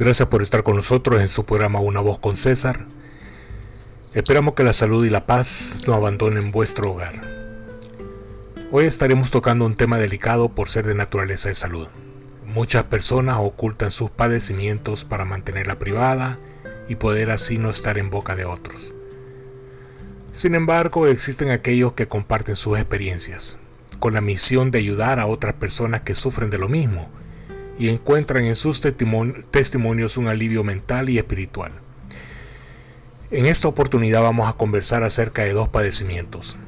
Gracias por estar con nosotros en su programa Una voz con César. Esperamos que la salud y la paz no abandonen vuestro hogar. Hoy estaremos tocando un tema delicado por ser de naturaleza de salud. Muchas personas ocultan sus padecimientos para mantenerla privada y poder así no estar en boca de otros. Sin embargo, existen aquellos que comparten sus experiencias, con la misión de ayudar a otras personas que sufren de lo mismo y encuentran en sus testimonios un alivio mental y espiritual. En esta oportunidad vamos a conversar acerca de dos padecimientos,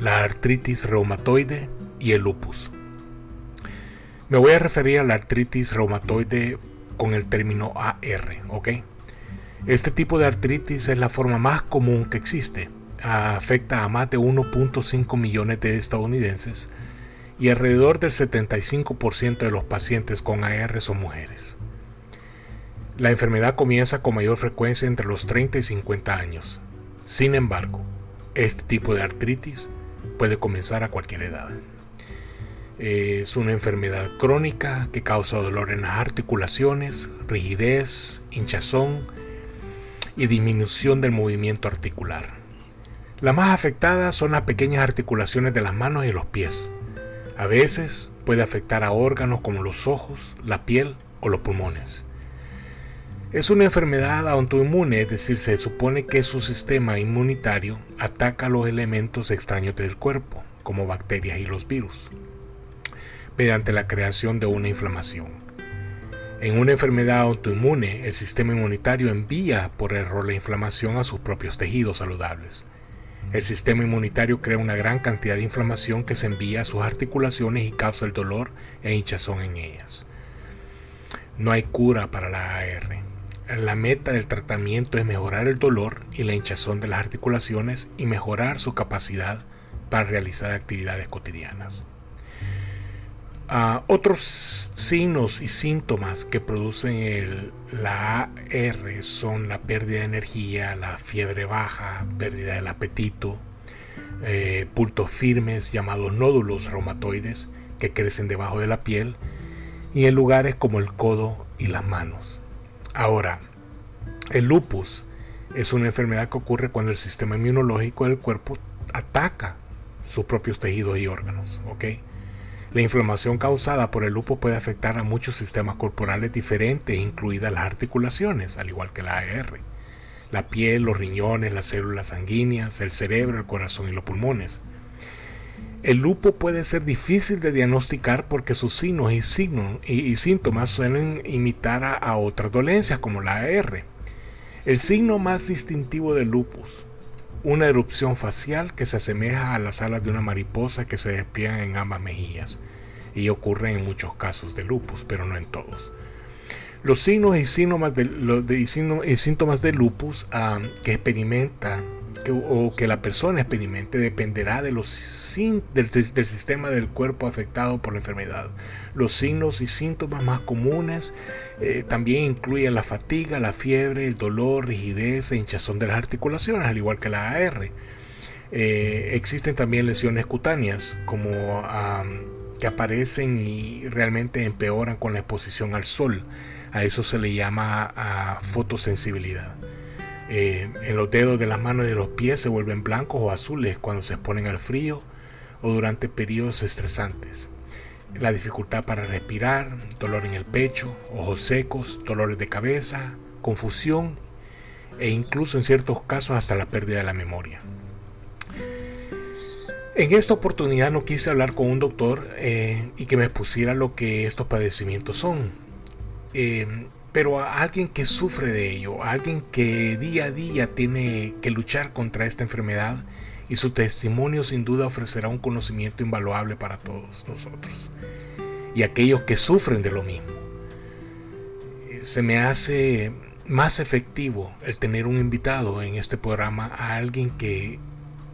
la artritis reumatoide y el lupus. Me voy a referir a la artritis reumatoide con el término AR, ¿ok? Este tipo de artritis es la forma más común que existe. Afecta a más de 1.5 millones de estadounidenses y alrededor del 75% de los pacientes con AR son mujeres. La enfermedad comienza con mayor frecuencia entre los 30 y 50 años. Sin embargo, este tipo de artritis puede comenzar a cualquier edad. Es una enfermedad crónica que causa dolor en las articulaciones, rigidez, hinchazón y disminución del movimiento articular. Las más afectadas son las pequeñas articulaciones de las manos y los pies, a veces puede afectar a órganos como los ojos, la piel o los pulmones. Es una enfermedad autoinmune, es decir, se supone que su sistema inmunitario ataca los elementos extraños del cuerpo, como bacterias y los virus, mediante la creación de una inflamación. En una enfermedad autoinmune, el sistema inmunitario envía por error la inflamación a sus propios tejidos saludables. El sistema inmunitario crea una gran cantidad de inflamación que se envía a sus articulaciones y causa el dolor e hinchazón en ellas. No hay cura para la AR. La meta del tratamiento es mejorar el dolor y la hinchazón de las articulaciones y mejorar su capacidad para realizar actividades cotidianas. Otros signos y síntomas que producen la AR son la pérdida de energía, la fiebre baja, pérdida del apetito, eh, pultos firmes llamados nódulos reumatoides que crecen debajo de la piel y en lugares como el codo y las manos. Ahora, el lupus es una enfermedad que ocurre cuando el sistema inmunológico del cuerpo ataca sus propios tejidos y órganos. La inflamación causada por el lupus puede afectar a muchos sistemas corporales diferentes, incluidas las articulaciones, al igual que la AR, la piel, los riñones, las células sanguíneas, el cerebro, el corazón y los pulmones. El lupus puede ser difícil de diagnosticar porque sus signos y, y, síntomas suelen imitar a, a otras dolencias como la AR. El signo más distintivo del lupus una erupción facial que se asemeja a las alas de una mariposa que se despliegan en ambas mejillas y ocurre en muchos casos de lupus, pero no en todos. Los signos y síntomas de, y síntomas de lupus ah, que experimenta o que la persona experimente dependerá de los del, del, sistema del cuerpo afectado por la enfermedad. Los signos y síntomas más comunes eh, también incluyen la fatiga, la fiebre, el dolor, rigidez e hinchazón de las articulaciones, al igual que la AR. Eh, existen también lesiones cutáneas como que aparecen y realmente empeoran con la exposición al sol. A eso se le llama fotosensibilidad. Eh, en los dedos de las manos y de los pies se vuelven blancos o azules cuando se exponen al frío o durante periodos estresantes. La dificultad para respirar, dolor en el pecho, ojos secos, dolores de cabeza, confusión e incluso en ciertos casos hasta la pérdida de la memoria. En esta oportunidad no quise hablar con un doctor eh, y que me expusiera lo que estos padecimientos son. Eh, pero a alguien que sufre de ello, a alguien que día a día tiene que luchar contra esta enfermedad y su testimonio sin duda ofrecerá un conocimiento invaluable para todos nosotros y aquellos que sufren de lo mismo. Se me hace más efectivo el tener un invitado en este programa a alguien que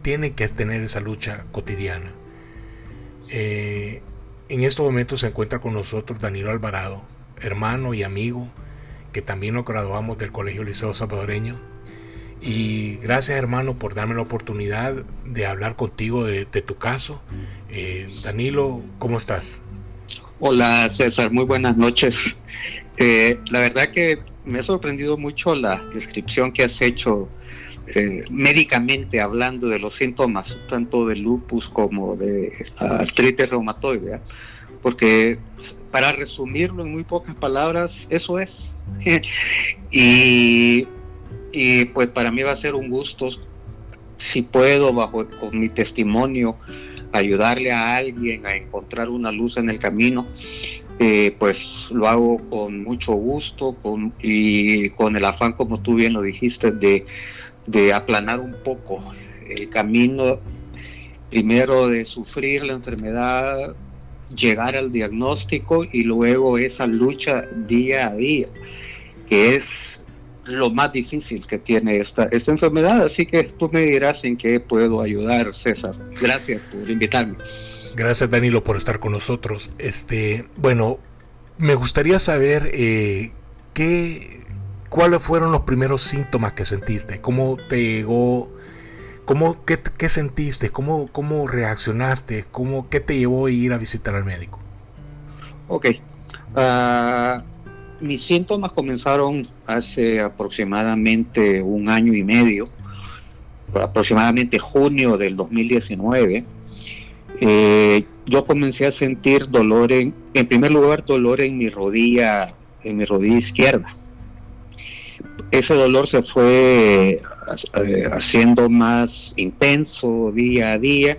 tiene que tener esa lucha cotidiana. Eh, en estos momentos se encuentra con nosotros Danilo Alvarado, hermano y amigo que también nos graduamos del Colegio Liceo Salvadoreño. Y gracias hermano por darme la oportunidad de hablar contigo de, tu caso. Eh, Danilo, ¿cómo estás? Hola César, muy buenas noches. Eh, la verdad que me ha sorprendido mucho la descripción que has hecho eh, médicamente hablando de los síntomas, tanto de lupus como de artritis reumatoide, porque para resumirlo en muy pocas palabras, eso es. y, y pues para mí va a ser un gusto, si puedo, bajo con mi testimonio, ayudarle a alguien a encontrar una luz en el camino, eh, pues lo hago con mucho gusto con, y con el afán, como tú bien lo dijiste, de, de aplanar un poco el camino, primero de sufrir la enfermedad, llegar al diagnóstico y luego esa lucha día a día, que es lo más difícil que tiene esta, esta enfermedad. Así que tú me dirás en qué puedo ayudar, César. Gracias por invitarme. Gracias, Danilo, por estar con nosotros. Este, bueno, me gustaría saber eh, qué, cuáles fueron los primeros síntomas que sentiste, cómo te llegó, cómo, qué, qué sentiste, cómo, cómo reaccionaste, cómo, qué te llevó a ir a visitar al médico. Ok. Uh, mis síntomas comenzaron hace aproximadamente un año y medio, aproximadamente junio del 2019. Eh, yo comencé a sentir dolor en, en primer lugar, dolor en mi rodilla, en mi rodilla izquierda. Ese dolor se fue eh, haciendo más intenso día a día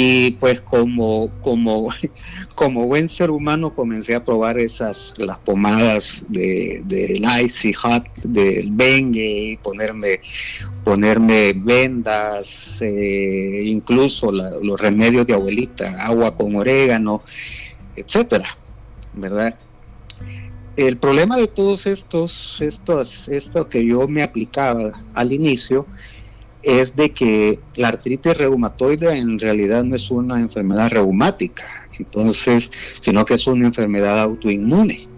y pues como, como, como buen ser humano comencé a probar esas, las pomadas de, Icy Hot, del Bengue, ponerme, ponerme vendas, eh, incluso los remedios de abuelita, agua con orégano, etcétera, ¿verdad? El problema de todos estos, estos, esto que yo me aplicaba al inicio, es de que la artritis reumatoide en realidad no es una enfermedad reumática, entonces, sino que es una enfermedad autoinmune.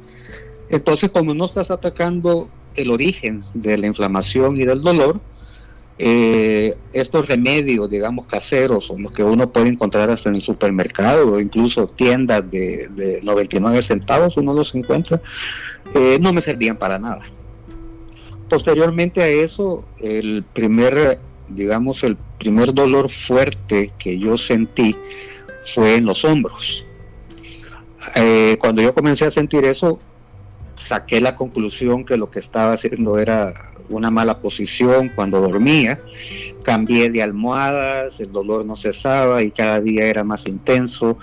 Entonces, como no estás atacando el origen de la inflamación y del dolor, eh, estos remedios, digamos, caseros, o los que uno puede encontrar hasta en el supermercado o incluso tiendas de, 99 centavos, uno los encuentra, eh, no me servían para nada. Posteriormente a eso, el primer digamos, el primer dolor fuerte que yo sentí fue en los hombros. Eh, cuando yo comencé a sentir eso, saqué la conclusión que lo que estaba haciendo era una mala posición cuando dormía. Cambié de almohadas, el dolor no cesaba y cada día era más intenso.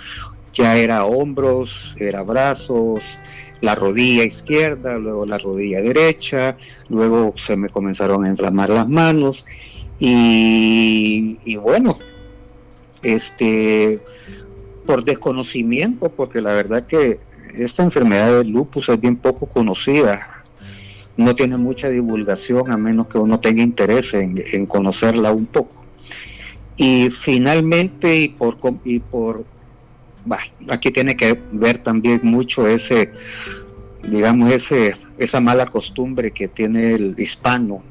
Ya era hombros, era brazos, la rodilla izquierda, luego la rodilla derecha, luego se me comenzaron a inflamar las manos y, bueno, este, por desconocimiento, porque la verdad que esta enfermedad del lupus es bien poco conocida, no tiene mucha divulgación a menos que uno tenga interés en, conocerla un poco. Y finalmente, y por, y por aquí tiene que ver también mucho ese, digamos, ese, esa mala costumbre que tiene el hispano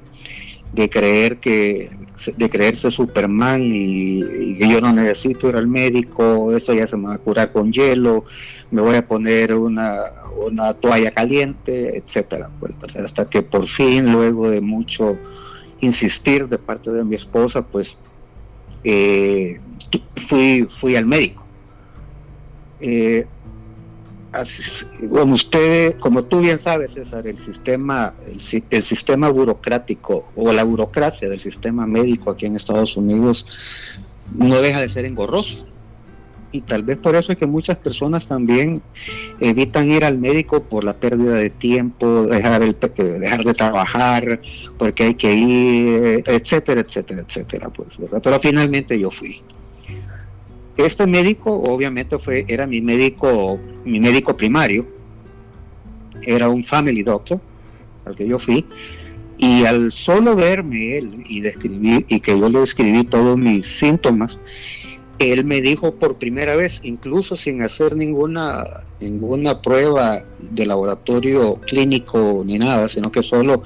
de creer que de creerse Superman y, que yo no necesito ir al médico, eso ya se me va a curar con hielo, me voy a poner una, una toalla caliente, etcétera. Pues, hasta que por fin, luego de mucho insistir de parte de mi esposa, pues eh, fui, fui al médico. Eh, bueno, usted, como tú bien sabes, César, el sistema, el, sistema burocrático o la burocracia del sistema médico aquí en Estados Unidos no deja de ser engorroso. Y tal vez por eso es que muchas personas también evitan ir al médico por la pérdida de tiempo, dejar, el, dejar de trabajar, porque hay que ir, etcétera, etcétera, etcétera. Pues, Pero finalmente yo fui. Este médico, obviamente, fue, era mi médico, mi médico primario, era un family doctor, al que yo fui, y al solo verme él y describir, y que yo le describí todos mis síntomas, él me dijo por primera vez, incluso sin hacer ninguna, ninguna prueba de laboratorio clínico ni nada, sino que solo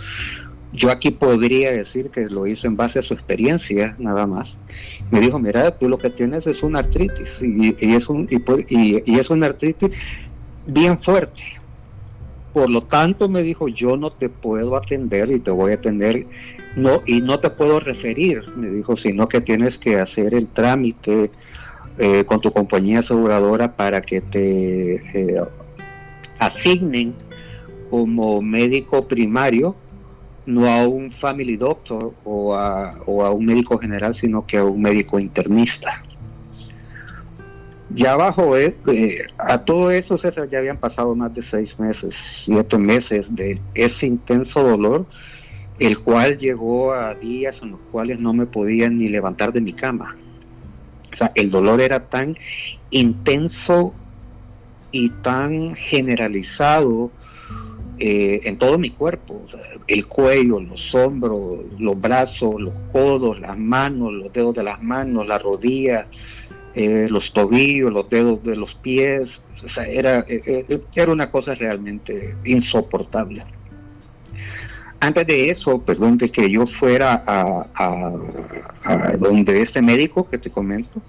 yo aquí podría decir que lo hizo en base a su experiencia, nada más. Me dijo, mira, tú lo que tienes es una artritis y, es, un, y, es una artritis bien fuerte. Por lo tanto, me dijo, yo no te puedo atender y te voy a atender, no, y no te puedo referir, me dijo, sino que tienes que hacer el trámite eh, con tu compañía aseguradora para que te eh, asignen como médico primario, no a un family doctor o a, o a un médico general, sino que a un médico internista. Ya bajo eh, a todo eso, César, ya habían pasado más de seis meses, siete meses de ese intenso dolor, el cual llegó a días en los cuales no me podía ni levantar de mi cama. O sea, el dolor era tan intenso y tan generalizado eh, en todo mi cuerpo, el cuello, los hombros, los brazos, los codos, las manos, los dedos de las manos, las rodillas, eh, los tobillos, los dedos de los pies, o sea, era, eh, era una cosa realmente insoportable. Antes de eso, perdón, de que yo fuera a, donde este médico que te comento,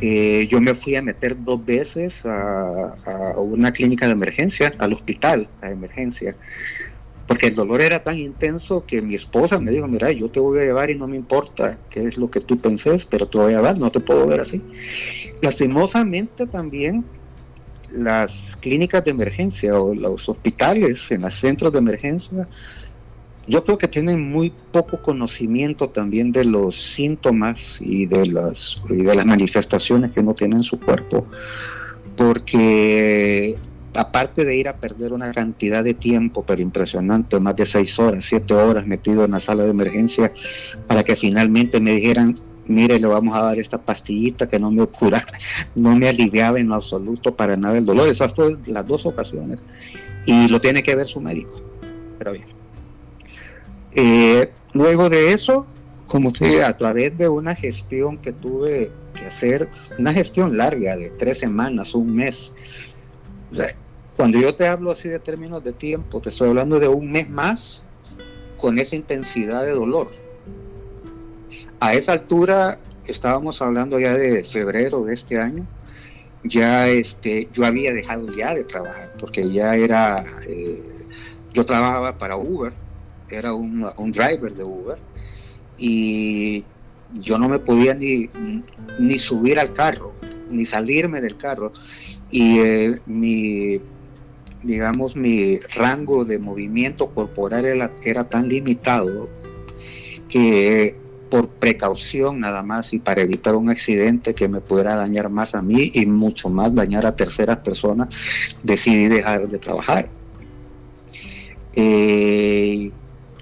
eh, yo me fui a meter dos veces a, una clínica de emergencia, al hospital, a emergencia, porque el dolor era tan intenso que mi esposa me dijo, mira, yo te voy a llevar y no me importa qué es lo que tú penses, pero te voy a llevar, no te puedo ver así. Lastimosamente también las clínicas de emergencia o los hospitales en los centros de emergencia, yo creo que tienen muy poco conocimiento también de los síntomas y de las, y de las manifestaciones que uno tiene en su cuerpo, porque aparte de ir a perder una cantidad de tiempo, pero impresionante, más de seis horas, siete horas metido en la sala de emergencia, para que finalmente me dijeran, mire, le vamos a dar esta pastillita que no me cura, no me aliviaba en absoluto para nada el dolor. Esas fueron las dos ocasiones. Y lo tiene que ver su médico. Pero bien. Eh, luego de eso, como usted, a través de una gestión que tuve que hacer, una gestión larga de tres semanas, un mes, o sea, cuando yo te hablo así de términos de tiempo, te estoy hablando de un mes más con esa intensidad de dolor. A esa altura estábamos hablando ya de febrero de este año. Ya este, yo había dejado ya de trabajar porque ya era, eh, yo trabajaba para Uber, era un, driver de Uber y yo no me podía ni, ni subir al carro, ni salirme del carro. Y eh, mi digamos, mi rango de movimiento corporal era, tan limitado que por precaución nada más y para evitar un accidente que me pudiera dañar más a mí y mucho más dañar a terceras personas, decidí dejar de trabajar. Eh,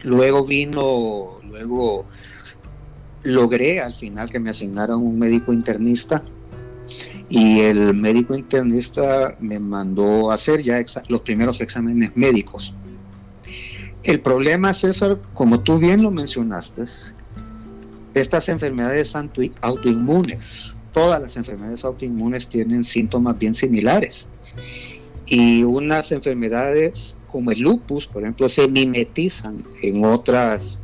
luego vino, luego logré al final que me asignaran un médico internista y el médico internista me mandó a hacer ya los primeros exámenes médicos. El problema, César, como tú bien lo mencionaste, estas enfermedades autoinmunes, todas las enfermedades autoinmunes tienen síntomas bien similares. Y unas enfermedades como el lupus, por ejemplo, se mimetizan en otras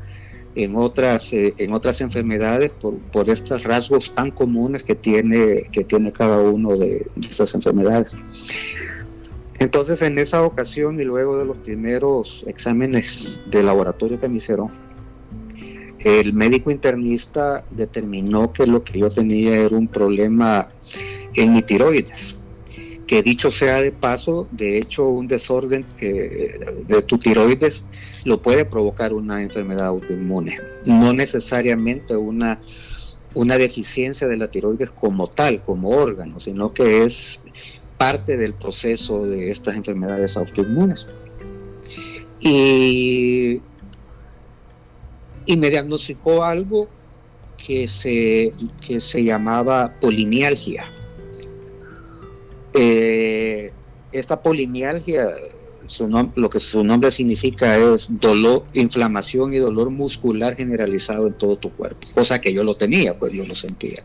en otras, eh, en otras enfermedades por, por, estos rasgos tan comunes que tiene, que tiene cada uno de, estas enfermedades. Entonces, en esa ocasión y luego de los primeros exámenes de laboratorio que me hicieron, el médico internista determinó que lo que yo tenía era un problema en mi tiroides que dicho sea de paso, de hecho un desorden de tu tiroides lo puede provocar una enfermedad autoinmune, no necesariamente una, una deficiencia de la tiroides como tal, como órgano, sino que es parte del proceso de estas enfermedades autoinmunes. Y, y me diagnosticó algo que se, que se llamaba polimialgia eh, esta polimialgia, lo que su nombre significa es dolor, inflamación y dolor muscular generalizado en todo tu cuerpo, cosa que yo lo tenía, pues yo lo sentía.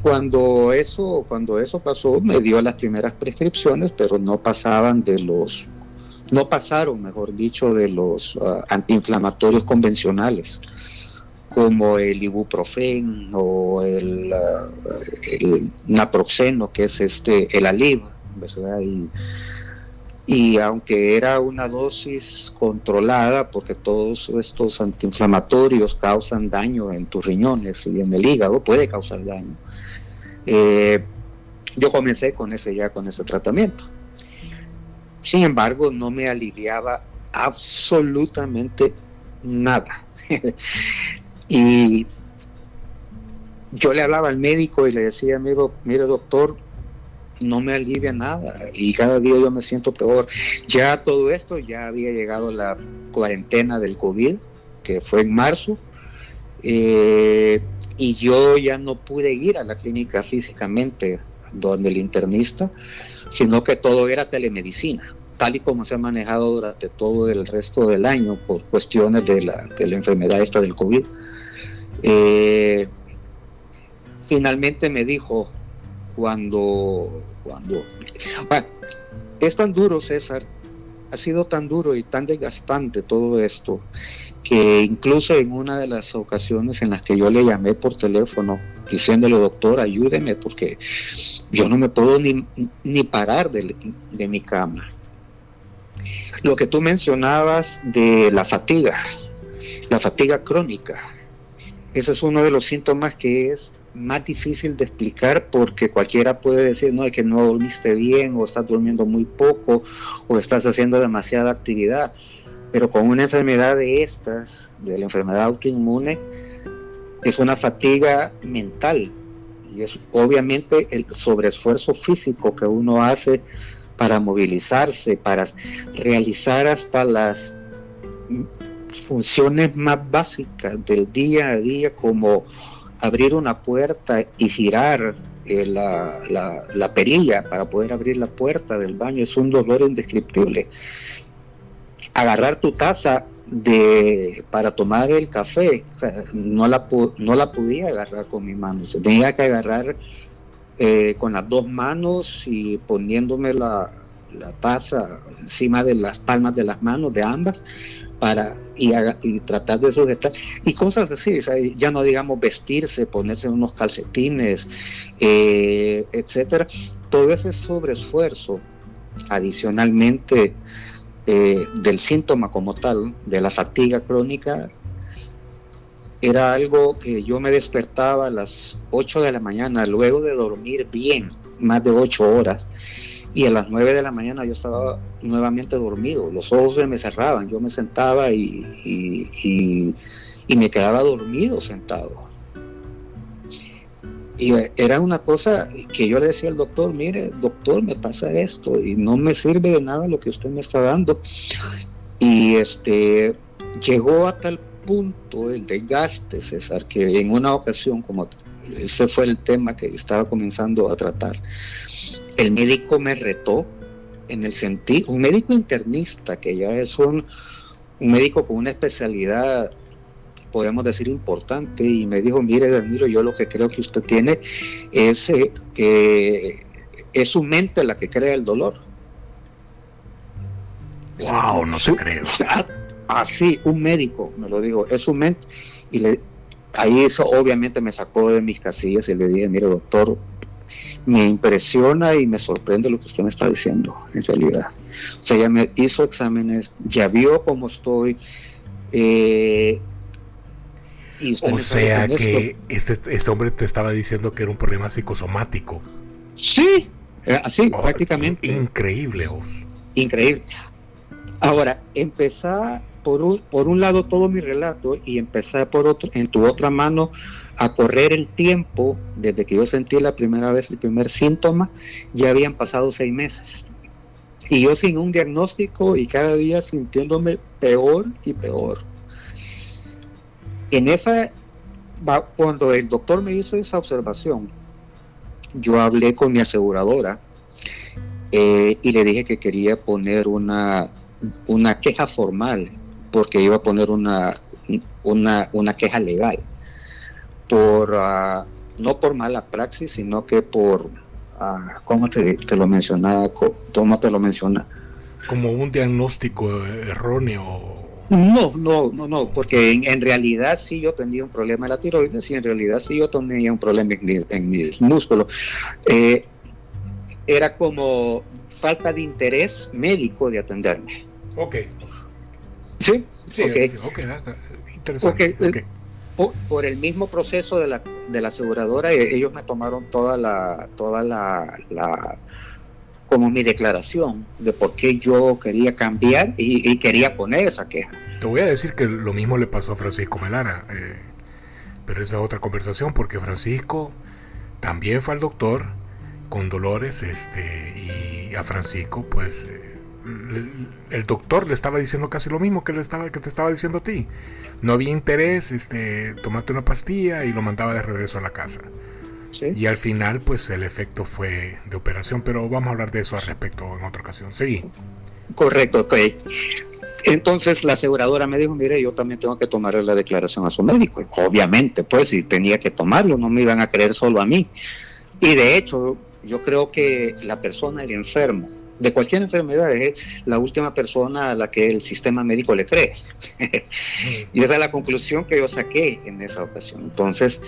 Cuando eso, cuando eso pasó, me dio las primeras prescripciones, pero no pasaban de los, no pasaron, mejor dicho, de los ah, antiinflamatorios convencionales como el ibuprofeno o el, el, naproxeno, que es este el Alib, ¿verdad? Y, y aunque era una dosis controlada, porque todos estos antiinflamatorios causan daño en tus riñones y en el hígado, puede causar daño. Eh, yo comencé con ese ya con ese tratamiento. Sin embargo, no me aliviaba absolutamente nada. y yo le hablaba al médico y le decía, mire doctor, no me alivia nada y cada día yo me siento peor. Ya todo esto, ya había llegado la cuarentena del COVID, que fue en marzo, eh, y yo ya no pude ir a la clínica físicamente donde el internista, sino que todo era telemedicina, tal y como se ha manejado durante todo el resto del año por cuestiones de la, de la enfermedad esta del COVID. Eh, finalmente me dijo, cuando, cuando, es tan duro César, ha sido tan duro y tan desgastante todo esto, que incluso en una de las ocasiones en las que yo le llamé por teléfono, diciéndole, doctor, ayúdeme, porque yo no me puedo ni, ni parar de mi cama. Lo que tú mencionabas de la fatiga, la fatiga crónica, ese es uno de los síntomas que es más difícil de explicar porque cualquiera puede decir, no, es que no dormiste bien o estás durmiendo muy poco o estás haciendo demasiada actividad. Pero con una enfermedad de estas, de la enfermedad autoinmune, es una fatiga mental y es obviamente el sobreesfuerzo físico que uno hace para movilizarse, para realizar hasta las funciones más básicas del día a día como abrir una puerta y girar eh, la, la, perilla para poder abrir la puerta del baño es un dolor indescriptible. Agarrar tu taza de para tomar el café, no, la, no la podía agarrar con mi mano, se tenía que agarrar eh, con las dos manos y poniéndome la, la taza encima de las palmas de las manos de ambas para y, tratar de sujetar y cosas así, ya no digamos vestirse, ponerse unos calcetines, eh, etcétera. Todo ese sobreesfuerzo, adicionalmente eh, del síntoma como tal, de la fatiga crónica, era algo que yo me despertaba a las 8 de la mañana, luego de dormir bien, más de 8 horas y a las 9 de la mañana yo estaba nuevamente dormido, los ojos se me cerraban, yo me sentaba y, y, me quedaba dormido sentado. Y era una cosa que yo le decía al doctor, mire, doctor, me pasa esto y no me sirve de nada lo que usted me está dando. Y este llegó a tal punto el desgaste, César, que en una ocasión, como ese fue el tema que estaba comenzando a tratar, el médico me retó en el sentido, un médico internista, que ya es un, un médico con una especialidad, podemos decir, importante, y me dijo, mire Danilo, yo lo que creo que usted tiene es eh, que es su mente la que crea el dolor. Wow, no se creo. Así, un médico me lo dijo, es su mente. Y le, ahí eso obviamente me sacó de mis casillas y le dije, mire doctor, me impresiona y me sorprende lo que usted me está diciendo, en realidad. O sea, ya me hizo exámenes, ya vio cómo estoy. Eh, o sea que este, este, hombre te estaba diciendo que era un problema psicosomático. Sí, eh, así, oh, prácticamente. Increíble, vos. Increíble. Ahora, empezar por un, por un lado todo mi relato y empezar por otro, en tu otra mano a correr el tiempo, desde que yo sentí la primera vez el primer síntoma, ya habían pasado seis meses. Y yo sin un diagnóstico y cada día sintiéndome peor y peor. En esa, cuando el doctor me hizo esa observación, yo hablé con mi aseguradora eh, y le dije que quería poner una, una queja formal porque iba a poner una, una, una queja legal por ah, no por mala praxis, sino que por, uh, ¿cómo te, lo mencionaba? ¿Cómo te lo menciona? Como un diagnóstico erróneo. No, no, no, no, porque en, realidad sí yo tenía un problema de la tiroides y en realidad sí yo tenía un problema en, mis músculos. Eh, era como falta de interés médico de atenderme. Ok. Sí, sí, ok. Interesante. Okay. Por, el mismo proceso de la, de la aseguradora, e, ellos me tomaron toda la, toda la, la como mi declaración de por qué yo quería cambiar y, quería poner esa queja. Te voy a decir que lo mismo le pasó a Francisco Melara, eh, pero esa es otra conversación porque Francisco también fue al doctor con dolores este, y a Francisco pues eh, el, doctor le estaba diciendo casi lo mismo que, le estaba, que te estaba diciendo a ti. No había interés, este, tomate una pastilla y lo mandaba de regreso a la casa. Y al final, pues el efecto fue de operación, pero vamos a hablar de eso al respecto en otra ocasión. Sí. Correcto, ok. Entonces la aseguradora me dijo, mire, yo también tengo que tomar la declaración a su médico. Obviamente, pues, si tenía que tomarlo, no me iban a creer solo a mí. Y de hecho, yo creo que la persona, el enfermo, de cualquier enfermedad es la última persona a la que el sistema médico le cree. y esa es la conclusión que yo saqué en esa ocasión. Entonces,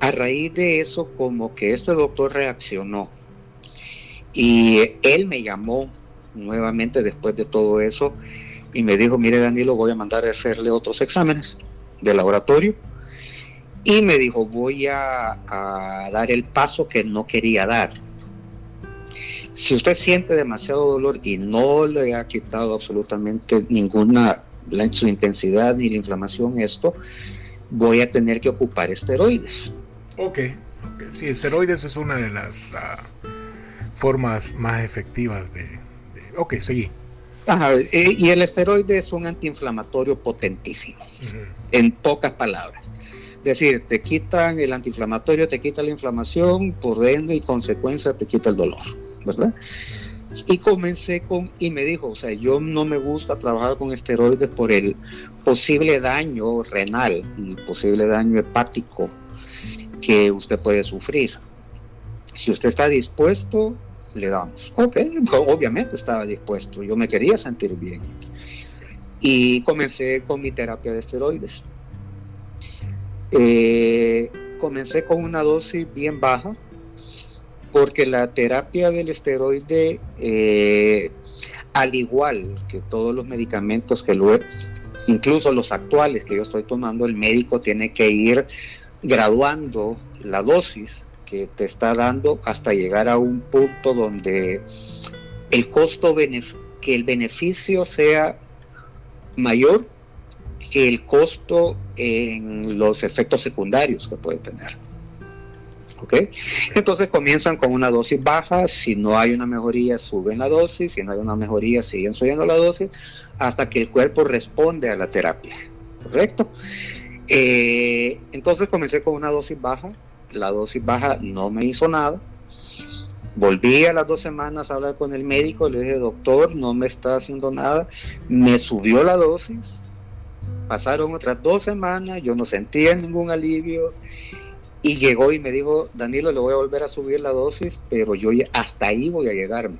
a raíz de eso, como que este doctor reaccionó y él me llamó nuevamente después de todo eso y me dijo, mire Danilo, voy a mandar a hacerle otros exámenes de laboratorio. Y me dijo, voy a, a dar el paso que no quería dar si usted siente demasiado dolor y no le ha quitado absolutamente ninguna su intensidad ni la inflamación esto, voy a tener que ocupar esteroides. Ok, okay. sí, esteroides es una de las ah, formas más efectivas de, Ok, seguí. Ajá, eh, y el esteroide es un antiinflamatorio potentísimo, en pocas palabras. Es decir, te quitan el antiinflamatorio, te quita la inflamación, por ende y consecuencia te quita el dolor. Y comencé con, y me dijo, o sea, yo no me gusta trabajar con esteroides por el posible daño renal y posible daño hepático que usted puede sufrir. Si usted está dispuesto, le damos. Ok, obviamente estaba dispuesto, yo me quería sentir bien. Y comencé con mi terapia de esteroides. Eh, comencé con una dosis bien baja, porque la terapia del esteroide, eh, al igual que todos los medicamentos que lo incluso los actuales que yo estoy tomando, el médico tiene que ir graduando la dosis que te está dando hasta llegar a un punto donde el costo que el beneficio sea mayor que el costo en los efectos secundarios que puede tener. Entonces comienzan con una dosis baja, si no hay una mejoría suben la dosis, si no hay una mejoría siguen subiendo la dosis, hasta que el cuerpo responde a la terapia, ¿correcto? Eh, entonces comencé con una dosis baja, la dosis baja no me hizo nada, volví a las dos semanas a hablar con el médico, le dije, doctor, no me está haciendo nada, me subió la dosis, pasaron otras dos semanas, yo no sentía ningún alivio y llegó y me dijo, Danilo, le voy a volver a subir la dosis, pero yo hasta ahí voy a llegarme.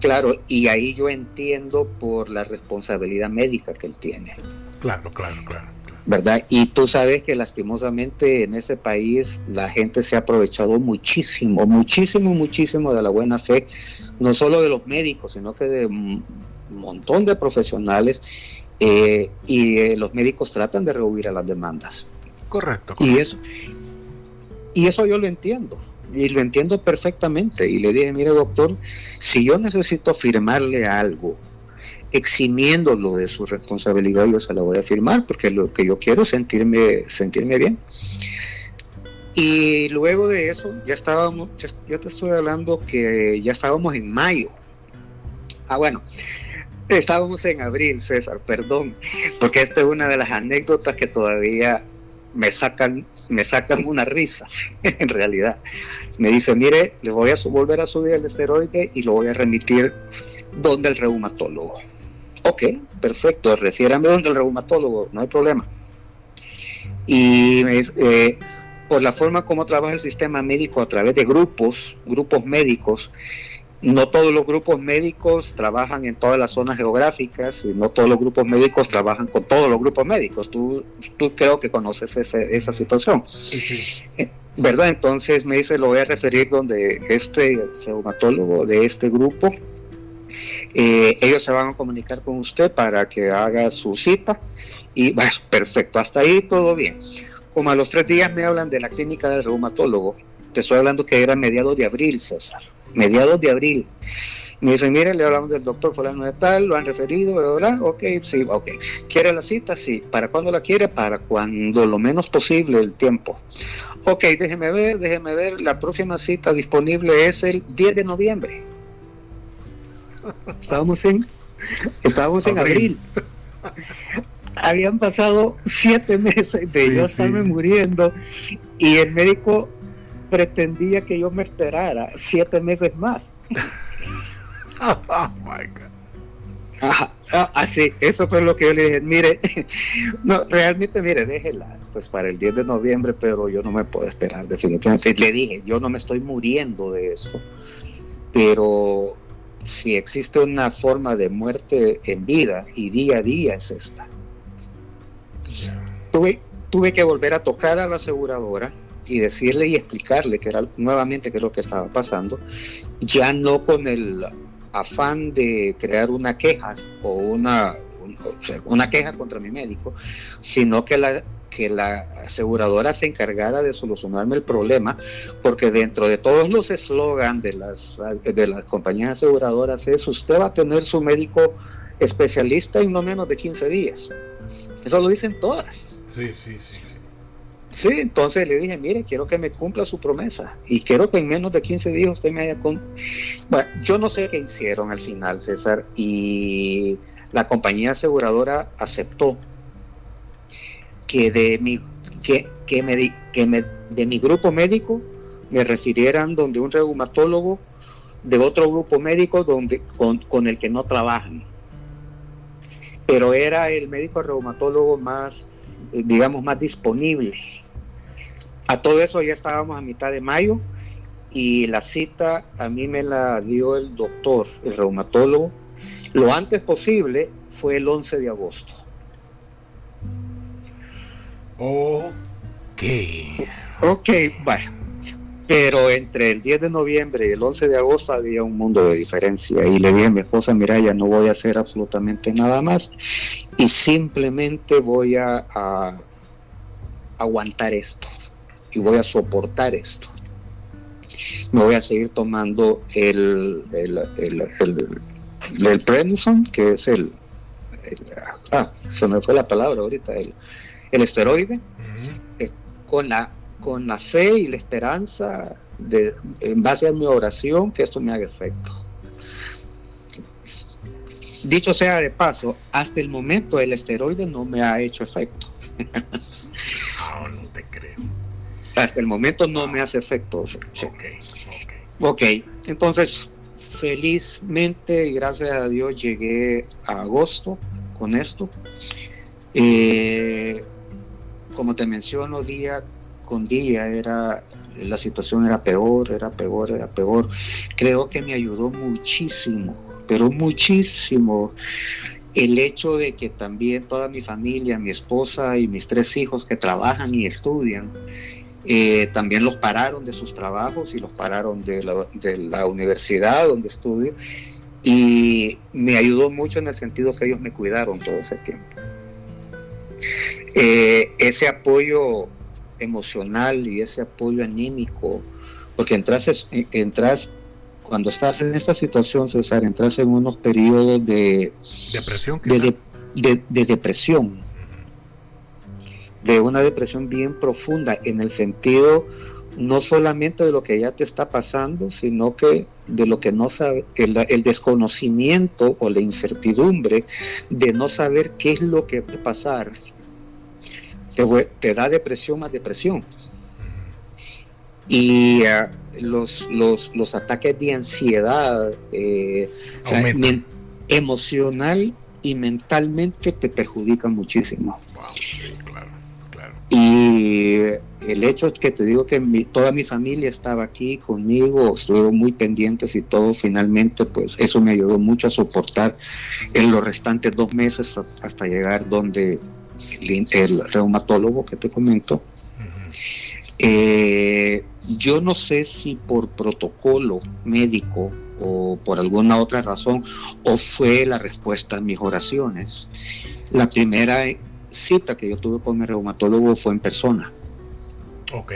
Claro, y ahí yo entiendo por la responsabilidad médica que él tiene. Claro, claro, claro. ¿Verdad? Y tú sabes que lastimosamente en este país la gente se ha aprovechado muchísimo, muchísimo, muchísimo de la buena fe, no solo de los médicos, sino que de un montón de profesionales, eh, y eh, los médicos tratan de rehuir a las demandas. Correcto, correcto. Y eso, y eso yo lo entiendo, y lo entiendo perfectamente. Y le dije, mire doctor, si yo necesito firmarle algo, eximiéndolo de su responsabilidad, yo se la voy a firmar, porque lo que yo quiero es sentirme, sentirme bien. Y luego de eso, ya estábamos, ya, te estoy hablando que ya estábamos en mayo. Ah, bueno, estábamos en abril, César, perdón, porque esta es una de las anécdotas que todavía me sacan, me sacan una risa, en realidad. Me dice, mire, le voy a volver a subir el esteroide y lo voy a remitir donde el reumatólogo. Ok, perfecto, refiérame donde el reumatólogo, no hay problema. Y me dice, eh, por la forma como trabaja el sistema médico a través de grupos, grupos médicos, no todos los grupos médicos trabajan en todas las zonas geográficas y no todos los grupos médicos trabajan con todos los grupos médicos. Tú, tú creo que conoces esa situación. ¿verdad? Entonces me dice, lo voy a referir donde este reumatólogo de este grupo, eh, ellos se van a comunicar con usted para que haga su cita y bueno, perfecto, hasta ahí todo bien. Como a los tres días me hablan de la clínica del reumatólogo, te estoy hablando que era mediados de abril, César, mediados de abril. Me dicen, mire, le hablamos del doctor fulano de tal, lo han referido, ¿verdad? Ok, sí, ok. ¿Quiere la cita? Sí. ¿Para cuándo la quiere? Para cuando lo menos posible el tiempo. Ok, déjeme ver, déjeme ver. La próxima cita disponible es el 10 de noviembre. Estábamos en, estábamos en abril. Habían pasado siete meses de yo estarme muriendo y el médico pretendía que yo me esperara siete meses más. oh my God. así, eso fue lo que yo le dije. Mire, no, realmente, mire, déjela, pues para el 10 de noviembre, pero yo no me puedo esperar, definitivamente. Le dije, yo no me estoy muriendo de esto, pero si existe una forma de muerte en vida y día a día es esta. Tuve, tuve que volver a tocar a la aseguradora y decirle y explicarle que era nuevamente qué es lo que estaba pasando, ya no con el afán de crear una queja o una, una queja contra mi médico, sino que la, que la aseguradora se encargara de solucionarme el problema, porque dentro de todos los eslogans de las, de las compañías aseguradoras es usted va a tener su médico especialista en no menos de 15 días. Eso lo dicen todas. Sí, sí, sí. Sí, entonces le dije, mire, quiero que me cumpla su promesa y quiero que en menos de 15 días usted me haya... Con... Bueno, yo no sé qué hicieron al final, César, y la compañía aseguradora aceptó que de mi, que, que me, que me, de mi grupo médico me refirieran donde un reumatólogo de otro grupo médico donde, con, con el que no trabajan. Pero era el médico reumatólogo más digamos, más disponible. A todo eso ya estábamos a mitad de mayo y la cita a mí me la dio el doctor, el reumatólogo, lo antes posible fue el 11 de agosto. Ok. Ok, bueno. Pero entre el 10 de noviembre y el 11 de agosto había un mundo de diferencia. Y le dije a mi esposa, mira, ya no voy a hacer absolutamente nada más. Y simplemente voy a, aguantar esto. Y voy a soportar esto. Me voy a seguir tomando el, el, el, el, Prednison, que es el, Ah, se me fue la palabra ahorita. El, el esteroide. Eh, con la con la fe y la esperanza de, en base a mi oración que esto me haga efecto. Dicho sea de paso, hasta el momento el esteroide no me ha hecho efecto. no, no te creo. Hasta el momento no me hace efecto. Ok, ok. entonces felizmente y gracias a Dios llegué a agosto con esto. Eh, como te menciono, día con día era la situación era peor, era peor, era peor. Creo que me ayudó muchísimo, pero muchísimo el hecho de que también toda mi familia, mi esposa y mis tres hijos que trabajan y estudian, eh, también los pararon de sus trabajos y los pararon de la, de la universidad donde estudio y me ayudó mucho en el sentido que ellos me cuidaron todo ese tiempo. Eh, ese apoyo emocional y ese apoyo anímico, porque entras, entras cuando estás en esta situación, César, entras en unos periodos de depresión, de, depresión, de una depresión bien profunda, en el sentido no solamente de lo que ya te está pasando, sino que de lo que no sabe, el, el desconocimiento o la incertidumbre de no saber qué es lo que va a pasar, te, da depresión más depresión. Y ah, los, los, los, ataques de ansiedad eh, emocional y mentalmente te perjudican muchísimo. Y el hecho es que te digo que toda mi familia estaba aquí conmigo, estuvieron muy pendientes y todo, finalmente pues eso me ayudó mucho a soportar en los restantes dos meses hasta llegar donde el, reumatólogo que te comento, Eh, yo no sé si por protocolo médico o por alguna otra razón, o fue la respuesta a mis oraciones. La primera cita que yo tuve con mi reumatólogo fue en persona. Ok.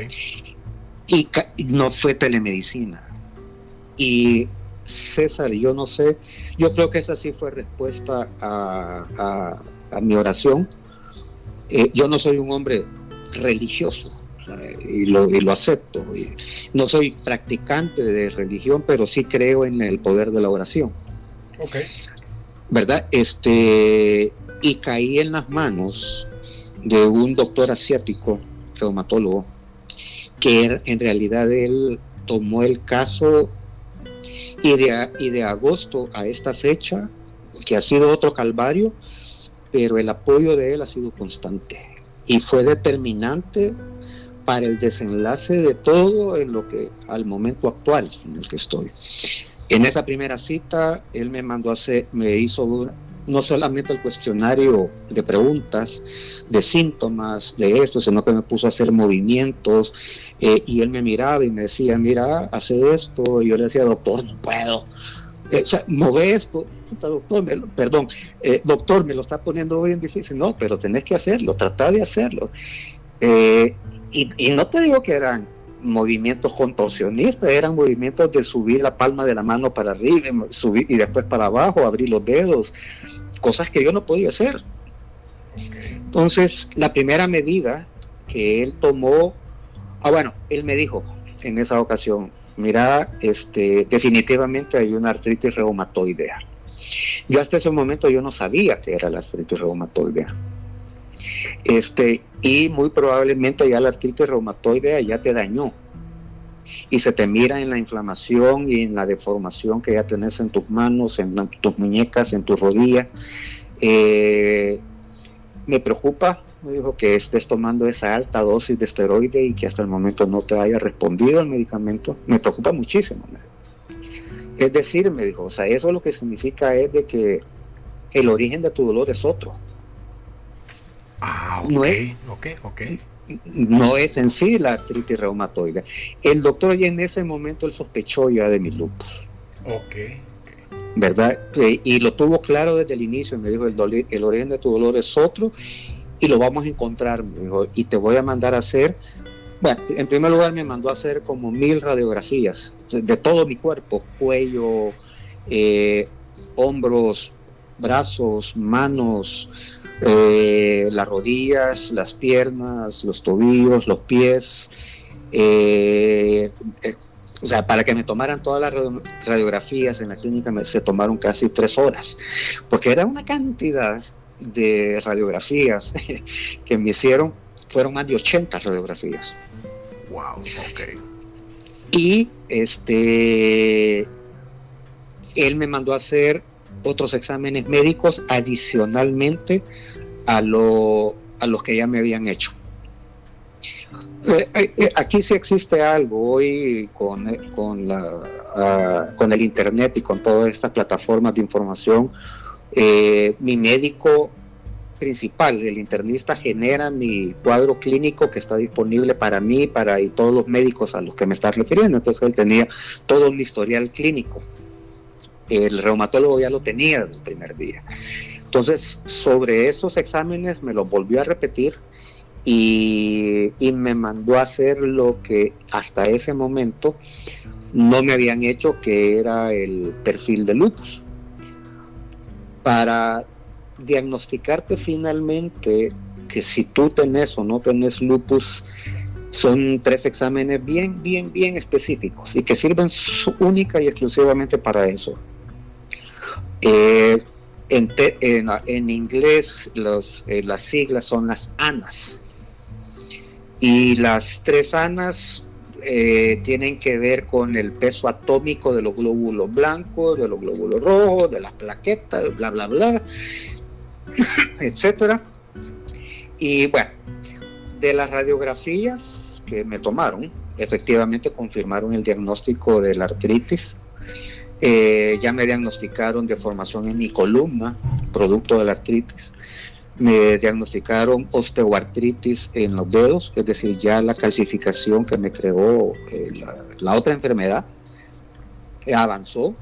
Y no fue telemedicina. Y César, yo no sé, yo creo que esa sí fue respuesta a, mi oración. Eh, yo no soy un hombre religioso, y lo, y lo acepto. no soy practicante de religión, pero sí creo en el poder de la oración. Ok. ¿Verdad? Este, y caí en las manos de un doctor asiático, reumatólogo, que en realidad él tomó el caso y de, y de agosto a esta fecha, que ha sido otro calvario, pero el apoyo de él ha sido constante y fue determinante para el desenlace de todo en lo que al momento actual en el que estoy. En esa primera cita, él me mandó a hacer, me hizo no solamente el cuestionario de preguntas, de síntomas, de esto, sino que me puso a hacer movimientos eh, y él me miraba y me decía, mira, hace esto, y yo le decía, doctor, no puedo. Eh, o sea, move esto, doctor, perdón, eh, doctor, me lo está poniendo bien difícil. No, pero tenés que hacerlo, trata de hacerlo. Eh, y, no te digo que eran movimientos contorsionistas, eran movimientos de subir la palma de la mano para arriba, subir y después para abajo, abrir los dedos, cosas que yo no podía hacer. Entonces, la primera medida que él tomó, ah bueno, él me dijo en esa ocasión, mira, este, definitivamente hay una artritis reumatoidea. Yo hasta ese momento yo no sabía que era la artritis reumatoidea. Este, y muy probablemente ya la artritis reumatoide ya te dañó. Y se te mira en la inflamación y en la deformación que ya tenés en tus manos, en tus muñecas, en tus rodillas. Eh, me preocupa, me dijo, que estés tomando esa alta dosis de esteroide y que hasta el momento no te haya respondido el medicamento. Me preocupa muchísimo. Es decir, me dijo, o sea, eso lo que significa es de que el origen de tu dolor es otro. Ah, no es, No es en sí la artritis reumatoide. El doctor ya en ese momento él sospechó ya de mi lupus. Ok. ¿Verdad? Y lo tuvo claro desde el inicio. Me dijo, el, el origen de tu dolor es otro y lo vamos a encontrar. y te voy a mandar a hacer bueno, en primer lugar me mandó a hacer como mil radiografías de todo mi cuerpo, cuello, eh, hombros, brazos, manos, eh, las rodillas, las piernas, los tobillos, los pies. Eh, eh, o sea, para que me tomaran todas las radiografías en la clínica me, se tomaron casi tres horas, porque era una cantidad de radiografías que me hicieron, fueron más de 80 radiografías. Wow, ok. Y este, él me mandó a hacer otros exámenes médicos adicionalmente a, lo, a los que ya me habían hecho. Eh, eh, eh, aquí sí existe algo hoy con, con, la, ah, con el Internet y con todas estas plataformas de información. mi médico principal, el internista, genera mi cuadro clínico que está disponible para mí para y todos los médicos a los que me está refiriendo. Entonces él tenía todo un historial clínico el reumatólogo ya lo tenía desde el primer día. Entonces, sobre esos exámenes me los volvió a repetir y, me mandó a hacer lo que hasta ese momento no me habían hecho, que era el perfil de lupus. Para diagnosticarte finalmente que si tú tenés o no tenés lupus, son tres exámenes bien, bien, bien específicos y que sirven única y exclusivamente para eso. Eh, en, inglés eh, las siglas son las ANAS. Y las tres ANAS eh, tienen que ver con el peso atómico de los glóbulos blancos, de los glóbulos rojos, de las plaquetas, bla, bla, bla, etcétera. Y bueno, de las radiografías que me tomaron, efectivamente confirmaron el diagnóstico de la artritis eh, ya me diagnosticaron deformación en mi columna, producto de la artritis. me diagnosticaron osteoartritis en los dedos, es decir, ya la calcificación que me creó eh, la, otra enfermedad avanzó.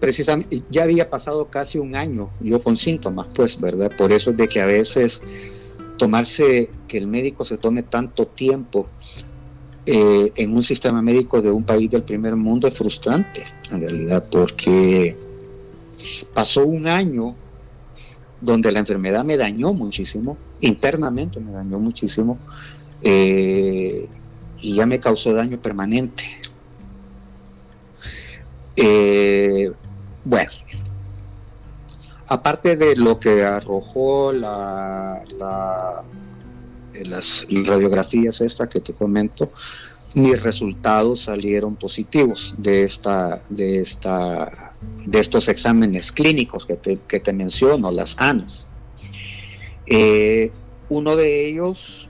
Precisamente, ya había pasado casi un año yo con síntomas, pues, ¿verdad? Por eso es de que a veces tomarse, que el médico se tome tanto tiempo eh, en un sistema médico de un país del primer mundo es frustrante, en realidad, porque pasó un año donde la enfermedad me dañó muchísimo, internamente me dañó muchísimo, eh, y ya me causó daño permanente. Eh, bueno, aparte de lo que arrojó la, las radiografías estas que te comento, mis resultados salieron positivos de esta, de esta de estos exámenes clínicos que te, menciono, las ANAS. Eh, uno de ellos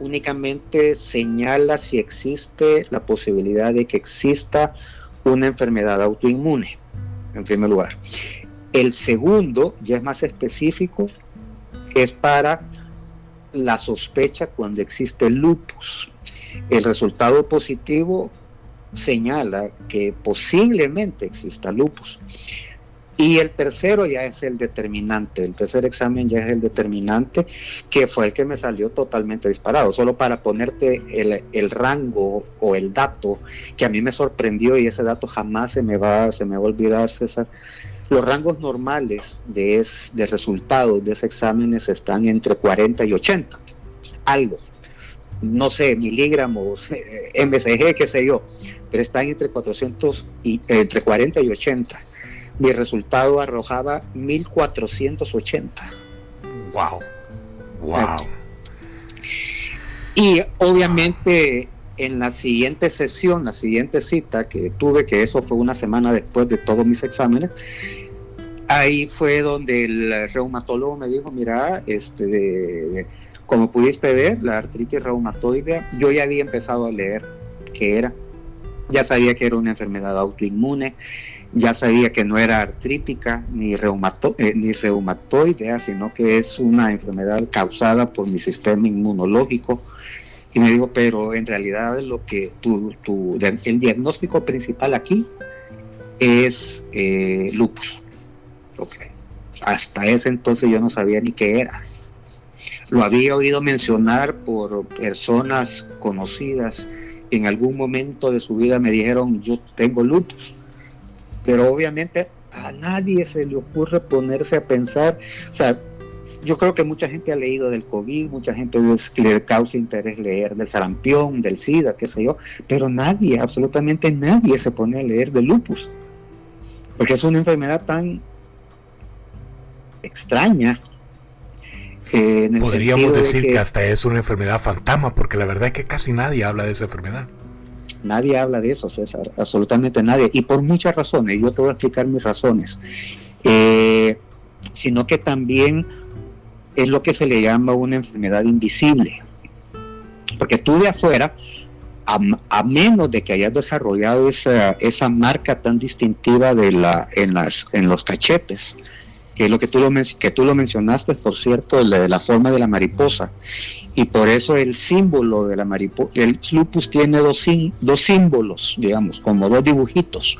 únicamente señala si existe la posibilidad de que exista una enfermedad autoinmune, en primer lugar. El segundo, ya es más específico, es para la sospecha cuando existe lupus. El resultado positivo señala que posiblemente exista lupus. Y el tercero ya es el determinante, el tercer examen ya es el determinante, que fue el que me salió totalmente disparado, solo para ponerte el, rango o el dato que a mí me sorprendió y ese dato jamás se me va, se me va a olvidar, César. Los rangos normales de, de resultados de ese exámenes están entre 40 y 80, algo no sé, miligramos, eh, MSG, qué sé yo, pero están entre 400 y entre 40 y 80. Mi resultado arrojaba 1480. Wow. Wow. Y obviamente en la siguiente sesión, la siguiente cita que tuve, que eso fue una semana después de todos mis exámenes, ahí fue donde el reumatólogo me dijo, mira, este de como pudiste ver, la artritis reumatoide, yo ya había empezado a leer qué era. Ya sabía que era una enfermedad autoinmune, ya sabía que no era artrítica ni, reumato, eh, ni reumatoidea, sino que es una enfermedad causada por mi sistema inmunológico. Y me dijo, pero en realidad lo que tu, tu, el diagnóstico principal aquí es eh, lupus. Hasta ese entonces yo no sabía ni qué era. Lo había oído mencionar por personas conocidas. En algún momento de su vida me dijeron, yo tengo lupus. Pero obviamente a nadie se le ocurre ponerse a pensar, o sea, yo creo que mucha gente ha leído del COVID, mucha gente le causa interés leer del sarampión, del SIDA, qué sé yo, pero nadie, absolutamente nadie se pone a leer del lupus, porque es una enfermedad tan extraña Podríamos decir que, hasta es una enfermedad fantasma, porque la verdad es que casi nadie habla de esa enfermedad. Nadie habla de eso, César, absolutamente nadie, y por muchas razones, yo te voy a explicar mis razones, eh, sino que también es lo que se le llama una enfermedad invisible, porque tú de afuera, a, menos de que hayas desarrollado esa, esa marca tan distintiva de la, en, las, en los cachetes, que es lo que tú lo, que tú lo mencionaste, por cierto, de la forma de la mariposa. Y por eso el símbolo de la mariposa, el lupus tiene dos, dos símbolos, digamos, como dos dibujitos,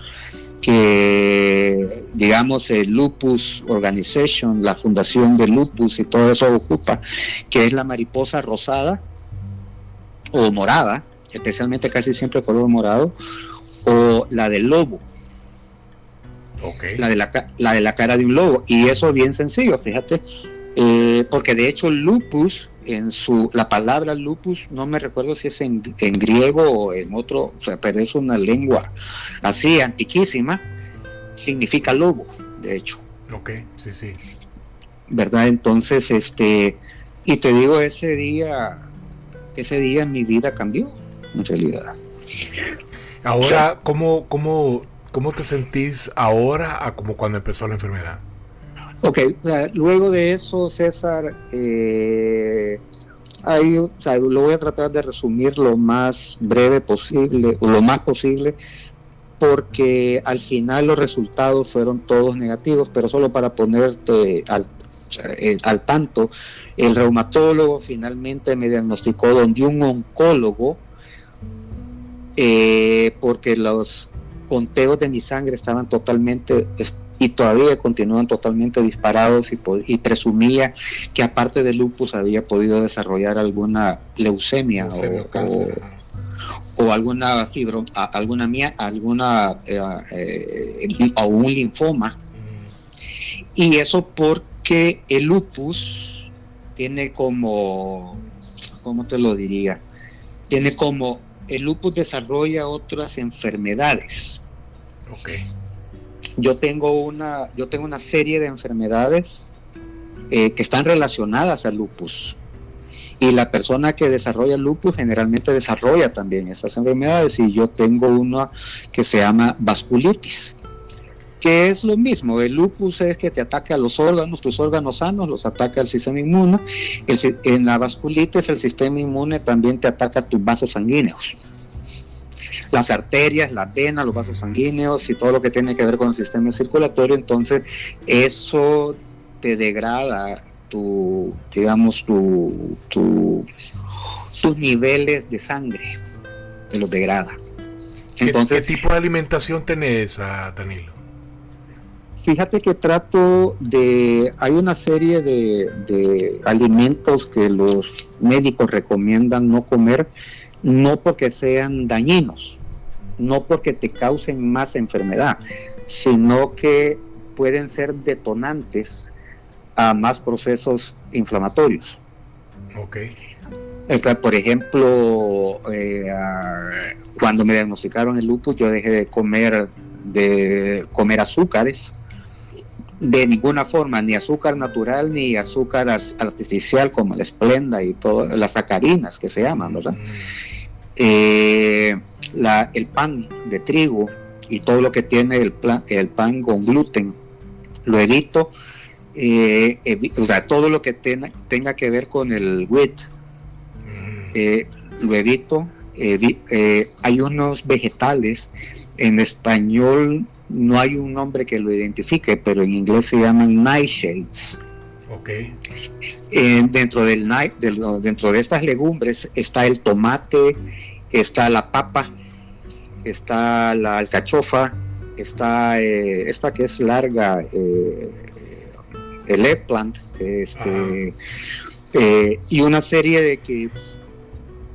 que, digamos, el Lupus Organization, la fundación de lupus y todo eso ocupa, que es la mariposa rosada o morada, especialmente casi siempre color morado, o la del lobo la, de la, la, de la cara de un lobo. Y eso es bien sencillo, fíjate, eh, porque de hecho lupus, en su, la palabra lupus, no me recuerdo si es en, griego o en otro, pero es una lengua así, antiquísima, significa lobo, de hecho. Ok, sí, sí. ¿Verdad? Entonces, este, y te digo, ese día, ese día mi vida cambió, en realidad. Ahora, ¿cómo, ¿cómo ¿Cómo te sentís ahora a como cuando empezó la enfermedad? Ok, luego de eso, César, eh, lo voy a tratar de resumir lo más breve posible, lo más posible, porque al final los resultados fueron todos negativos, pero solo para ponerte al, eh, al tanto. El reumatólogo finalmente me diagnosticó donde un oncólogo, eh, porque los conteos de mi sangre estaban totalmente y todavía continúan totalmente disparados y, presumía que aparte del lupus había podido desarrollar alguna leucemia, o, alguna fibro, alguna alguna eh, eh, o un linfoma. Y eso porque el lupus tiene como, ¿cómo te lo diría? Tiene como, el lupus desarrolla otras enfermedades. Okay yo tengo una, yo tengo una serie de enfermedades eh, que están relacionadas al lupus. Y la persona que desarrolla lupus generalmente desarrolla también estas enfermedades. Y yo tengo una que se llama vasculitis, que es lo mismo. El lupus es que te ataca a los órganos, tus órganos sanos, los ataca el sistema inmune. en la vasculitis el sistema inmune también te ataca a tus vasos sanguíneos las arterias, las venas, los vasos sanguíneos y todo lo que tiene que ver con el sistema circulatorio, entonces eso te degrada tu, digamos, tu, tus niveles de sangre, te los degrada. Entonces, ¿Qué, tipo de alimentación tenés, ah, Danilo? Fíjate que trato de, hay una serie de, de alimentos que los médicos recomiendan no comer, no porque sean dañinos, no porque te causen más enfermedad, sino que pueden ser detonantes a más procesos inflamatorios. Ok. por ejemplo, eh, cuando me diagnosticaron el lupus, yo dejé de comer de comer azúcares de ninguna forma, ni azúcar natural ni azúcar artificial como la esplenda y todas las sacarinas que se llaman, ¿verdad? Mm. Eh, el pan de trigo y todo lo que tiene el, el pan con gluten, lo evito. Eh, o sea, todo lo que tenga que ver con el wheat, eh, lo evito. hay unos vegetales, en español no hay un nombre que lo identifique, pero en inglés se llaman nightshades. Okay. dentro, del, dentro de estas legumbres está el tomate, está la papa, está la alcachofa, está eh, esta que es larga, eh, el eggplant, este, eh, y una serie de que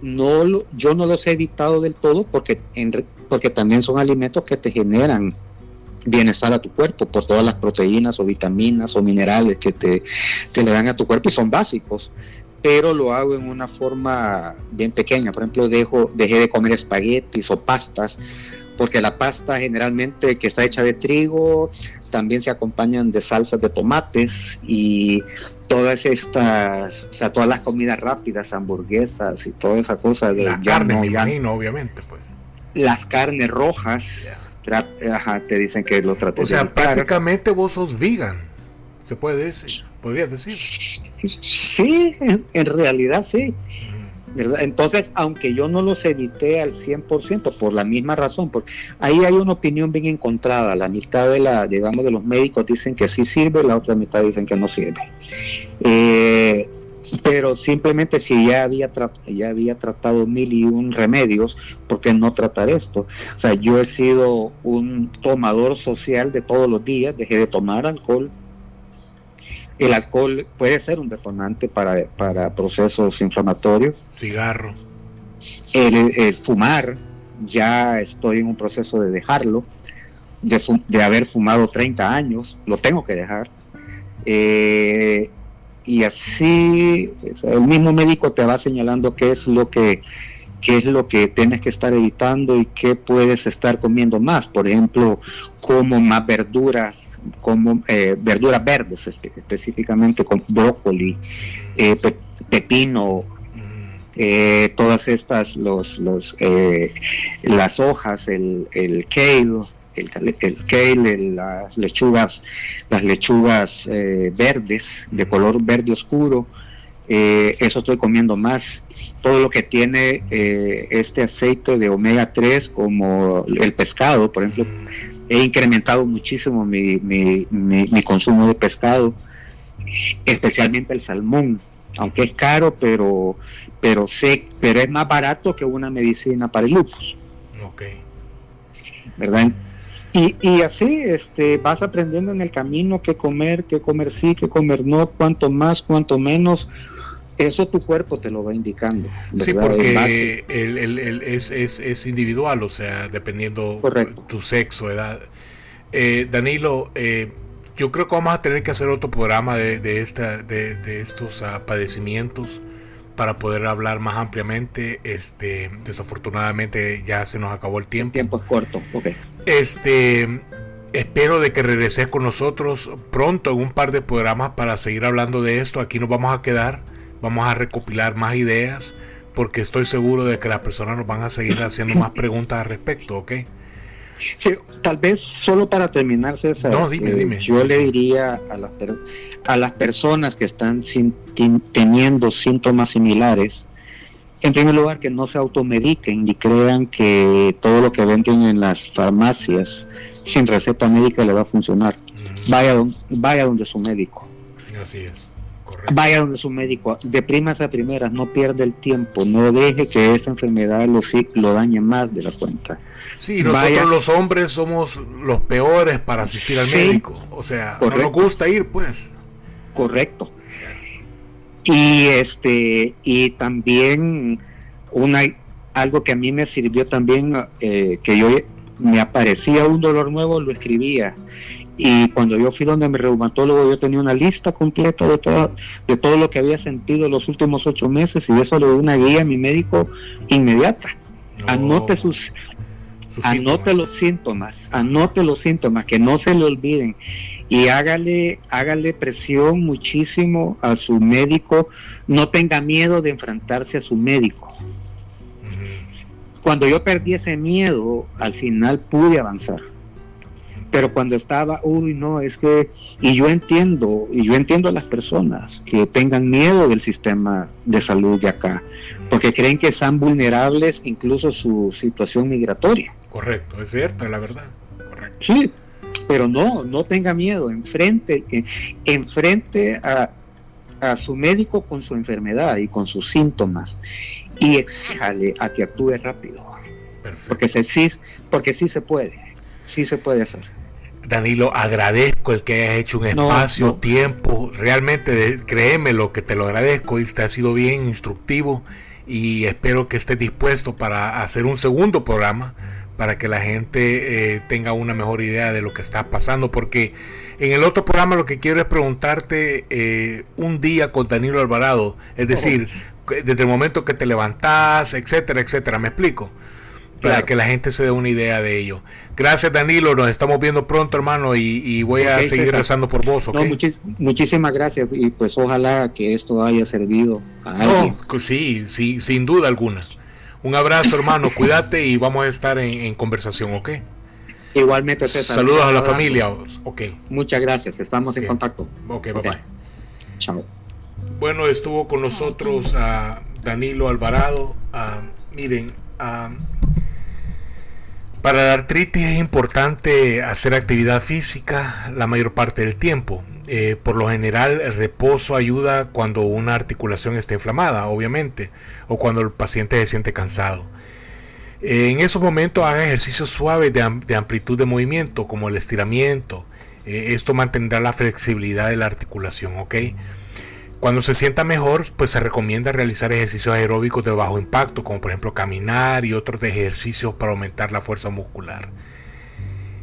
no yo no los he evitado del todo porque, porque también son alimentos que te generan bienestar a tu cuerpo por todas las proteínas o vitaminas o minerales que te, te le dan a tu cuerpo y son básicos pero lo hago en una forma bien pequeña. Por ejemplo, dejo, dejé de comer espaguetis o pastas, porque la pasta generalmente que está hecha de trigo también se acompañan de salsas de tomates y todas estas, o sea, todas las comidas rápidas, hamburguesas y toda esa cosa de la carne, me obviamente, pues. Las carnes rojas, te dicen que lo traté O sea, prácticamente vos sos vegan, se puede decir, podrías decir. Sí, en, realidad sí. Entonces, aunque yo no los evité al 100% por la misma razón, porque ahí hay una opinión bien encontrada. La mitad de la, digamos, de los médicos dicen que sí sirve, la otra mitad dicen que no sirve. Eh, pero simplemente si ya había, ya había tratado mil y un remedios, ¿por qué no tratar esto? O sea, yo he sido un tomador social de todos los días, dejé de tomar alcohol, el alcohol puede ser un detonante para, para procesos inflamatorios. Cigarro. El, fumar, ya estoy en un proceso de dejarlo, de, haber fumado 30 años, lo tengo que dejar. Eh, y así el mismo médico te va señalando qué es lo que qué es lo que tienes que estar evitando y qué puedes estar comiendo más. Por ejemplo, como más verduras, como eh, verduras verdes específicamente, con brócoli, eh, pepino, eh, todas estas, los, los, las hojas, el, el kale, el, kale, las lechugas, las lechugas verdes de color verde oscuro, eh, eso estoy comiendo más. Todo lo que tiene eh, este aceite de omega 3, como el pescado, por ejemplo, he incrementado muchísimo mi, mi, mi, consumo de pescado. especialmente el salmón, aunque es caro, pero, pero, sé, pero es más barato que una medicina para el lupus. Ok. ¿Verdad? Y, y, así este, vas aprendiendo en el camino qué comer, qué comer sí, qué comer no, cuánto más, cuánto menos. Eso tu cuerpo te lo va indicando. Sí, porque el, el, el, es, es, es, individual, o sea, dependiendo Correcto. tu sexo, edad. Eh, Danilo, eh, yo creo que vamos a tener que hacer otro programa de, de, esta, de, de estos uh, padecimientos para poder hablar más ampliamente. Este, desafortunadamente ya se nos acabó el tiempo. El tiempo es corto, ok. Este, espero de que regreses con nosotros pronto en un par de programas para seguir hablando de esto. Aquí nos vamos a quedar, vamos a recopilar más ideas porque estoy seguro de que las personas nos van a seguir haciendo más preguntas al respecto, ¿ok? Sí, tal vez solo para terminar, César, no, dime, eh, dime. yo le diría a las, a las personas que están sin, teniendo síntomas similares, en primer lugar, que no se automediquen ni crean que todo lo que venden en las farmacias sin receta médica le va a funcionar. Mm. Vaya, vaya donde su médico. Así es. Vaya donde su médico, de primas a primeras, no pierda el tiempo, no deje que esta enfermedad lo, lo dañe más de la cuenta. Sí, nosotros Vaya. los hombres somos los peores para asistir al sí, médico, o sea, correcto. no nos gusta ir, pues. Correcto. Y este y también una algo que a mí me sirvió también eh, que yo me aparecía un dolor nuevo lo escribía y cuando yo fui donde mi reumatólogo yo tenía una lista completa de todo de todo lo que había sentido los últimos ocho meses y eso le dio una guía a mi médico inmediata no. anote sus, sus anote síntomas. los síntomas anote los síntomas que no se le olviden y hágale hágale presión muchísimo a su médico no tenga miedo de enfrentarse a su médico uh -huh. cuando yo perdí ese miedo al final pude avanzar pero cuando estaba, uy, no, es que, y yo entiendo, y yo entiendo a las personas que tengan miedo del sistema de salud de acá, porque creen que están vulnerables incluso su situación migratoria. Correcto, es cierto, es la verdad. Correcto. Sí, pero no, no tenga miedo, enfrente, enfrente a, a su médico con su enfermedad y con sus síntomas y exhale a que actúe rápido. Perfecto. Porque, se, sí, porque sí se puede, sí se puede hacer. Danilo, agradezco el que hayas hecho un espacio, no, no. tiempo, realmente créeme lo que te lo agradezco y te ha sido bien instructivo y espero que estés dispuesto para hacer un segundo programa para que la gente eh, tenga una mejor idea de lo que está pasando porque en el otro programa lo que quiero es preguntarte eh, un día con Danilo Alvarado, es decir, oh. desde el momento que te levantás, etcétera, etcétera, ¿me explico? Para que la gente se dé una idea de ello. Gracias Danilo, nos estamos viendo pronto hermano y, y voy okay, a seguir César. rezando por vos. ¿okay? No, muchis, muchísimas gracias y pues ojalá que esto haya servido a alguien. No, sí, sí, sin duda alguna. Un abrazo hermano, cuídate y vamos a estar en, en conversación, ¿ok? Igualmente César. Saludos a la familia. Ok. Muchas gracias, estamos okay. en contacto. Ok, bye bye. Chao. Bueno, estuvo con nosotros a uh, Danilo Alvarado. Uh, miren, uh, para la artritis es importante hacer actividad física la mayor parte del tiempo. Eh, por lo general el reposo ayuda cuando una articulación está inflamada, obviamente, o cuando el paciente se siente cansado. En esos momentos haga ejercicios suaves de, amplitud de movimiento, como el estiramiento. Eh, esto mantendrá la flexibilidad de la articulación, ¿ok? Cuando se sienta mejor, pues se recomienda realizar ejercicios aeróbicos de bajo impacto, como por ejemplo caminar y otros ejercicios para aumentar la fuerza muscular.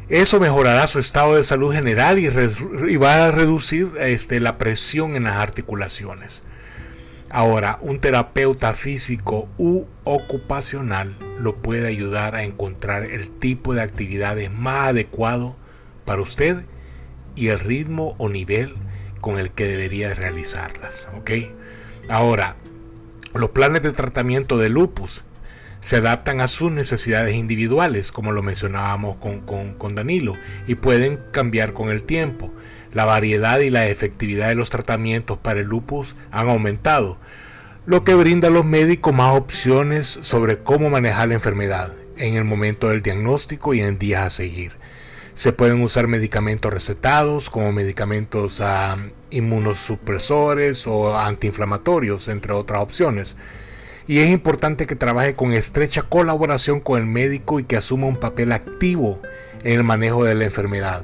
Eso mejorará su estado de salud general y, va a reducir este, la presión en las articulaciones. Ahora, un terapeuta físico u ocupacional lo puede ayudar a encontrar el tipo de actividades más adecuado para usted y el ritmo o nivel con el que debería realizarlas. ¿ok? Ahora, los planes de tratamiento de lupus se adaptan a sus necesidades individuales, como lo mencionábamos con, con, con, Danilo, y pueden cambiar con el tiempo. La variedad y la efectividad de los tratamientos para el lupus han aumentado, lo que brinda a los médicos más opciones sobre cómo manejar la enfermedad en el momento del diagnóstico y en días a seguir. Se pueden usar medicamentos recetados como medicamentos ah, inmunosupresores o antiinflamatorios, entre otras opciones. Y es importante que trabaje con estrecha colaboración con el médico y que asuma un papel activo en el manejo de la enfermedad,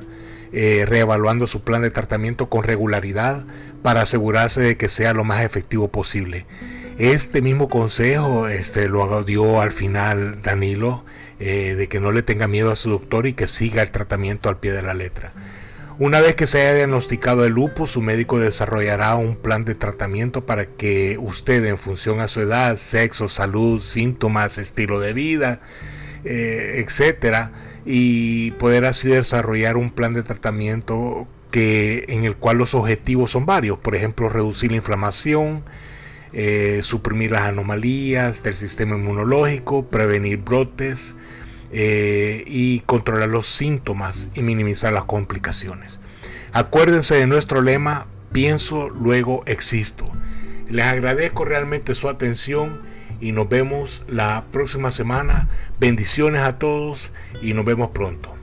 eh, reevaluando su plan de tratamiento con regularidad para asegurarse de que sea lo más efectivo posible. Este mismo consejo este, lo dio al final Danilo, eh, de que no le tenga miedo a su doctor y que siga el tratamiento al pie de la letra. Una vez que se haya diagnosticado el lupus, su médico desarrollará un plan de tratamiento para que usted, en función a su edad, sexo, salud, síntomas, estilo de vida, eh, etcétera, y poder así desarrollar un plan de tratamiento que en el cual los objetivos son varios, por ejemplo, reducir la inflamación, eh, suprimir las anomalías del sistema inmunológico, prevenir brotes, eh, y controlar los síntomas y minimizar las complicaciones. Acuérdense de nuestro lema, pienso, luego existo. Les agradezco realmente su atención y nos vemos la próxima semana. Bendiciones a todos y nos vemos pronto.